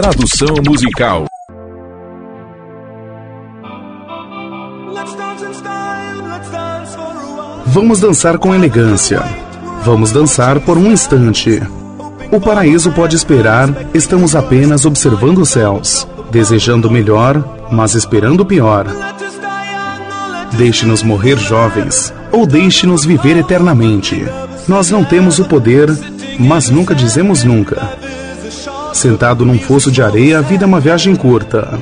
Tradução musical. Vamos dançar com elegância. Vamos dançar por um instante. O paraíso pode esperar, estamos apenas observando os céus, desejando o melhor, mas esperando o pior. Deixe-nos morrer jovens, ou deixe-nos viver eternamente. Nós não temos o poder, mas nunca dizemos nunca. Sentado num fosso de areia, a vida é uma viagem curta.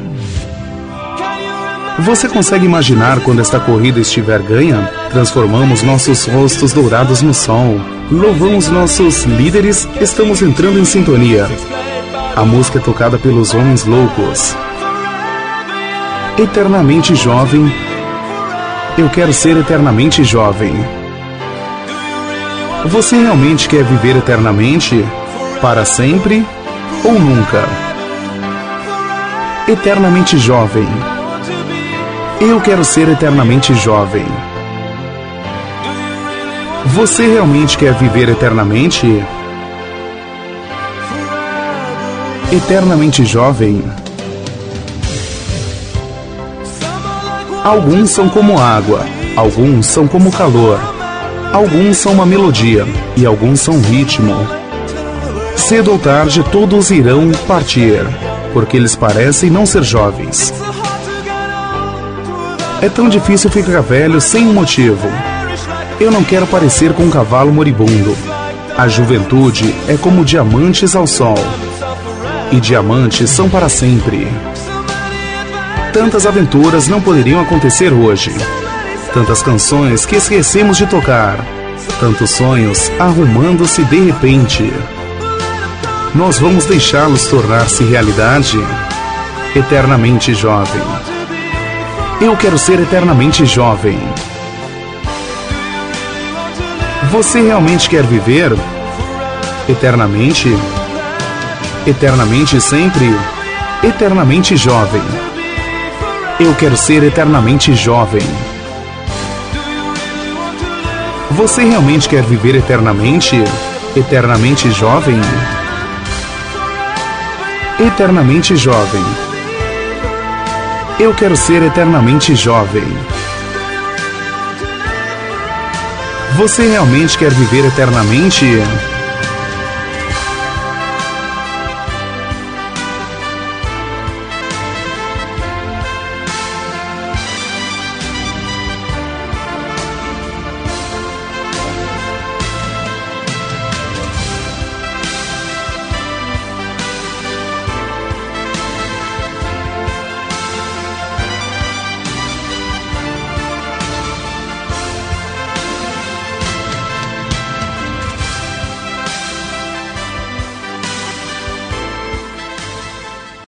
Você consegue imaginar quando esta corrida estiver ganha? Transformamos nossos rostos dourados no sol. Louvamos nossos líderes, estamos entrando em sintonia. A música é tocada pelos homens loucos. Eternamente jovem. Eu quero ser eternamente jovem. Você realmente quer viver eternamente? Para sempre ou nunca? Eternamente jovem. Eu quero ser eternamente jovem. Você realmente quer viver eternamente? Eternamente jovem? Alguns são como água, alguns são como calor, alguns são uma melodia e alguns são ritmo. Cedo ou tarde todos irão partir, porque eles parecem não ser jovens. É tão difícil ficar velho sem um motivo. Eu não quero parecer com um cavalo moribundo. A juventude é como diamantes ao sol. E diamantes são para sempre. Tantas aventuras não poderiam acontecer hoje. Tantas canções que esquecemos de tocar. Tantos sonhos arrumando-se de repente. Nós vamos deixá-los tornar-se realidade eternamente jovem. Eu quero ser eternamente jovem. Você realmente quer viver eternamente? Eternamente sempre? Eternamente jovem. Eu quero ser eternamente jovem. Você realmente quer viver eternamente? Eternamente jovem? Eternamente jovem. Eu quero ser eternamente jovem. Você realmente quer viver eternamente?